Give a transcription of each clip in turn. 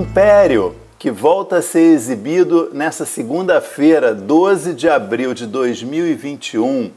Império, que volta a ser exibido nessa segunda-feira, 12 de abril de 2021,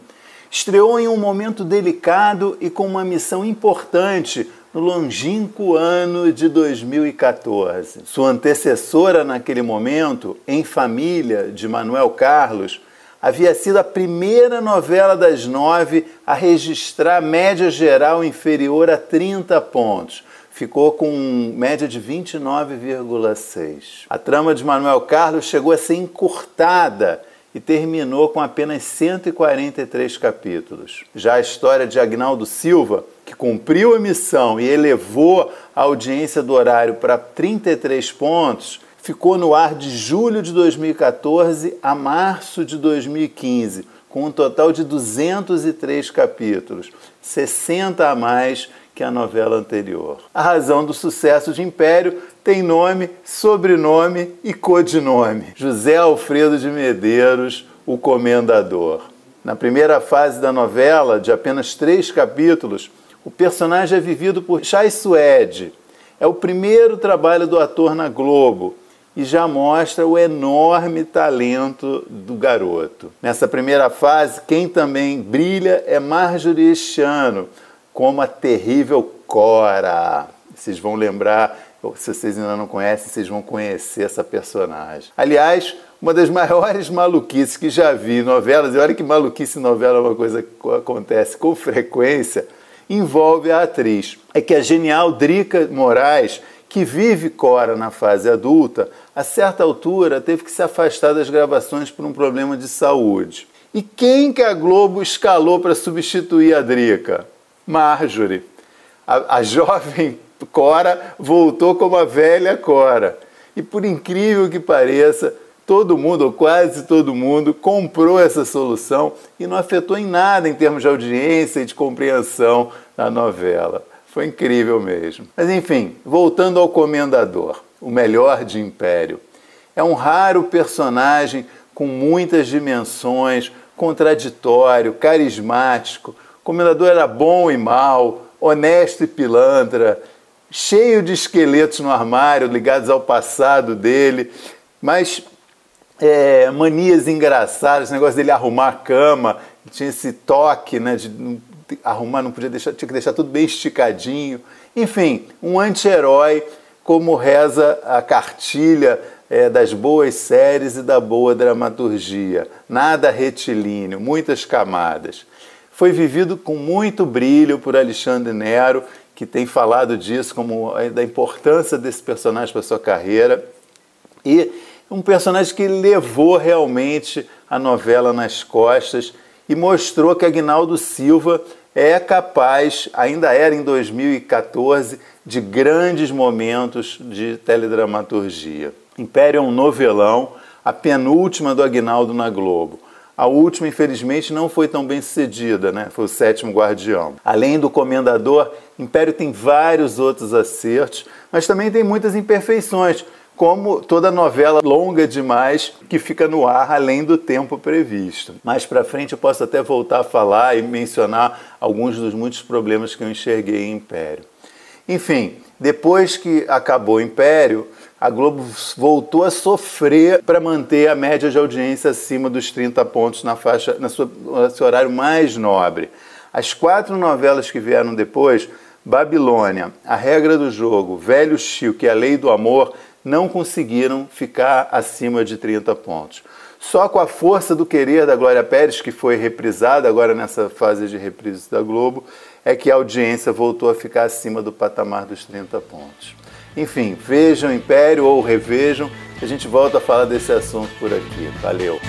estreou em um momento delicado e com uma missão importante no longínquo ano de 2014. Sua antecessora naquele momento, Em Família, de Manuel Carlos, havia sido a primeira novela das nove a registrar média geral inferior a 30 pontos. Ficou com média de 29,6. A trama de Manuel Carlos chegou a ser encurtada e terminou com apenas 143 capítulos. Já a história de Agnaldo Silva, que cumpriu a missão e elevou a audiência do horário para 33 pontos, ficou no ar de julho de 2014 a março de 2015, com um total de 203 capítulos, 60 a mais que a novela anterior. A razão do sucesso de Império tem nome, sobrenome e codinome: José Alfredo de Medeiros, o Comendador. Na primeira fase da novela, de apenas três capítulos, o personagem é vivido por Chai Suede. É o primeiro trabalho do ator na Globo e já mostra o enorme talento do garoto. Nessa primeira fase, quem também brilha é Marjorie Estiano, como a terrível Cora. Vocês vão lembrar, se vocês ainda não conhecem, vocês vão conhecer essa personagem. Aliás, uma das maiores maluquices que já vi em novelas, e olha que maluquice em novela é uma coisa que acontece com frequência, envolve a atriz. É que a genial Drica Moraes, que vive Cora na fase adulta, a certa altura teve que se afastar das gravações por um problema de saúde. E quem que a Globo escalou para substituir a Drica? Marjorie. A, a jovem Cora voltou como a velha Cora. E por incrível que pareça, todo mundo, ou quase todo mundo, comprou essa solução e não afetou em nada em termos de audiência e de compreensão da novela. Foi incrível mesmo. Mas enfim, voltando ao Comendador, o melhor de Império. É um raro personagem com muitas dimensões, contraditório, carismático, comendador era bom e mal, honesto e pilantra, cheio de esqueletos no armário ligados ao passado dele, mas é, manias engraçadas, esse negócio dele arrumar a cama, tinha esse toque né, de arrumar, não podia deixar, tinha que deixar tudo bem esticadinho. Enfim, um anti-herói, como reza a cartilha é, das boas séries e da boa dramaturgia. Nada retilíneo, muitas camadas foi vivido com muito brilho por Alexandre Nero, que tem falado disso, como da importância desse personagem para sua carreira. E um personagem que levou realmente a novela nas costas e mostrou que Agnaldo Silva é capaz, ainda era em 2014, de grandes momentos de teledramaturgia. Império é um novelão, a penúltima do Agnaldo na Globo. A última, infelizmente, não foi tão bem sucedida, né? Foi o sétimo guardião. Além do comendador, Império tem vários outros acertos, mas também tem muitas imperfeições, como toda novela longa demais que fica no ar além do tempo previsto. Mais para frente eu posso até voltar a falar e mencionar alguns dos muitos problemas que eu enxerguei em Império. Enfim, depois que acabou o Império, a Globo voltou a sofrer para manter a média de audiência acima dos 30 pontos na faixa, na sua, no seu horário mais nobre. As quatro novelas que vieram depois, Babilônia, A Regra do Jogo, Velho Chico e A Lei do Amor, não conseguiram ficar acima de 30 pontos. Só com a força do querer da Glória Pérez, que foi reprisada agora nessa fase de reprise da Globo, é que a audiência voltou a ficar acima do patamar dos 30 pontos. Enfim, vejam Império ou revejam. A gente volta a falar desse assunto por aqui. Valeu!